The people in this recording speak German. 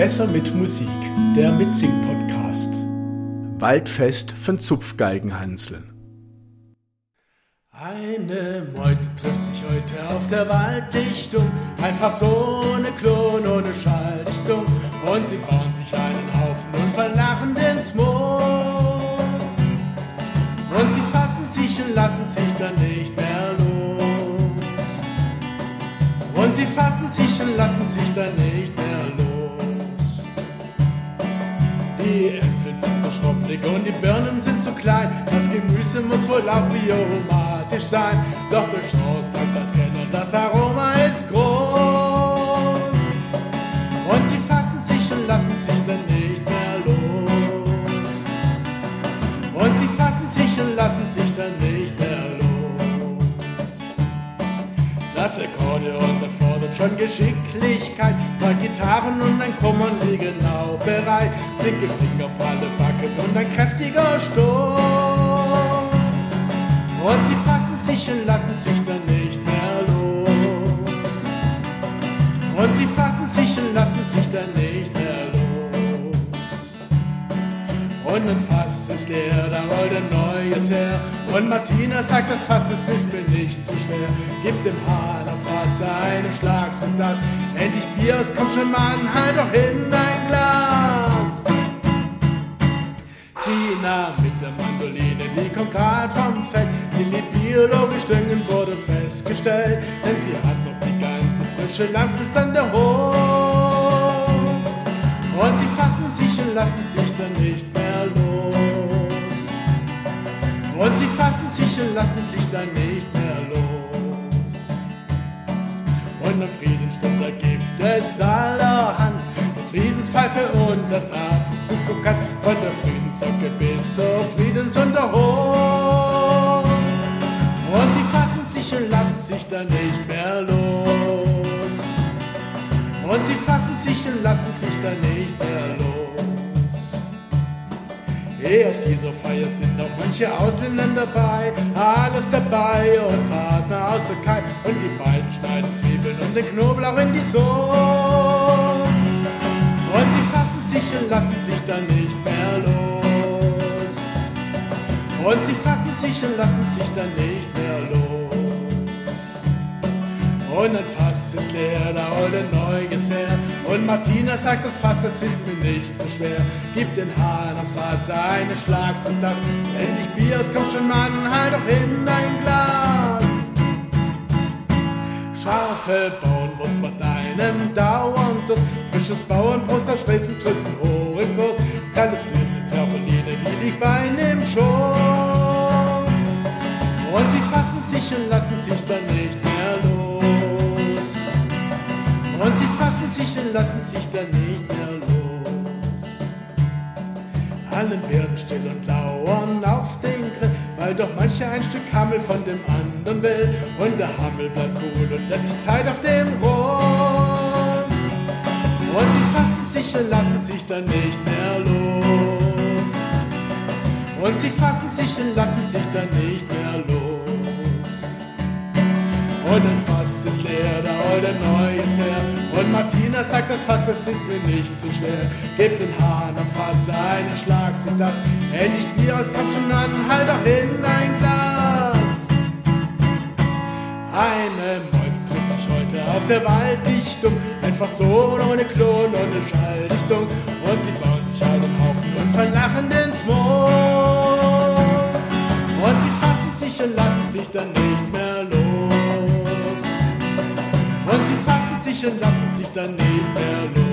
Besser mit Musik, der Mitsing-Podcast. Waldfest von Zupfgeigenhanseln. Eine Meute trifft sich heute auf der Walddichtung, einfach so ohne Klon, ohne Schalldichtung. Und sie bauen sich einen Haufen und verlachen ins Moos. Und sie fassen sich und lassen sich dann nicht mehr los. Und sie fassen sich und lassen sich dann nicht die Äpfel sind so schrumpelig und die Birnen sind zu klein. Das Gemüse muss wohl auch biomatisch sein. Doch der Strauß sagt als Kenner, das Aroma ist groß. Und sie fassen sich und lassen sich dann nicht mehr los. Und sie fassen Das Akkordeon erfordert schon Geschicklichkeit. Zwei Gitarren und ein Kommando genau bereit dicke Finger, pralle Backen und ein kräftiger Stoß. Und sie fassen sich und lassen sich dann nicht mehr los. Und sie fassen sich und lassen sich dann nicht mehr los. Und ein Fass ist leer, da rollt ein neues her. Und Martina sagt, das Fass es ist mir nicht zu schwer. Gib dem Hahn am Fass einen Schlag, und das endlich Bier, es kommt schon Mann, halt doch hin dein Glas. Tina mit der Mandoline, die kommt grad vom Feld. Sie lebt biologisch düngen, wurde festgestellt, denn sie hat noch die ganze frische Landluft an der Hof. Und sie fassen sich und lassen sich dann nicht lassen sich dann nicht mehr los. Und am Friedensstunde gibt es allerhand das Friedenspfeife und das Abschlusskokett von der Friedenssocke bis zur Friedensunterhof. Und sie fassen sich und lassen sich dann nicht mehr los. Und sie fassen sich und lassen sich dann nicht mehr los. Hey, auf dieser Feier sind noch manche Ausländer dabei, alles dabei und Vater aus der Kai. Und die beiden schneiden Zwiebeln und den Knoblauch in die Soße. Und sie fassen sich und lassen sich dann nicht mehr los. Und sie fassen sich und lassen sich dann nicht mehr los. Und ein Fass ist leer, da holt ein neues her. Und Martina sagt, das Fass, das ist mir nicht so schwer. Gib den Hahn am Fass einen Schlag, und das endlich Bier, es kommt schon Mann, halt doch in dein Glas. Scharfe Bauernwurst bei deinem dauernd Durst, frisches Bauernbrust, das Streifen tritt einen hohen Kurs, Flöte, Terroline, die liegt bei dem Schoß. Und sie fassen sich und lassen sich dann nicht mehr los. Und sie fassen sich und lassen sich dann nicht mehr los. Allen werden still und lauern auf den Grill, weil doch mancher ein Stück Hammel von dem anderen will. Und der Hammel bleibt cool und lässt sich Zeit auf dem Grund. Und sie fassen sich und lassen sich dann nicht mehr los. Und sie fassen sich und lassen sich dann nicht mehr los. Und ein Fass ist leer, da holt ein neues her. Und Martina sagt, das Fass, das ist mir nicht zu schwer. Gib den Hahn am Fass einen Schlag, sind das endlich Bier aus schon an, halt doch hin ein Glas. Eine Meute trifft sich heute auf der Walddichtung, einfach so, ohne Klon, ohne Schalldichtung. Und sie bauen sich einen Haufen und verlachen ins sichern lassen sich dann nicht mehr los.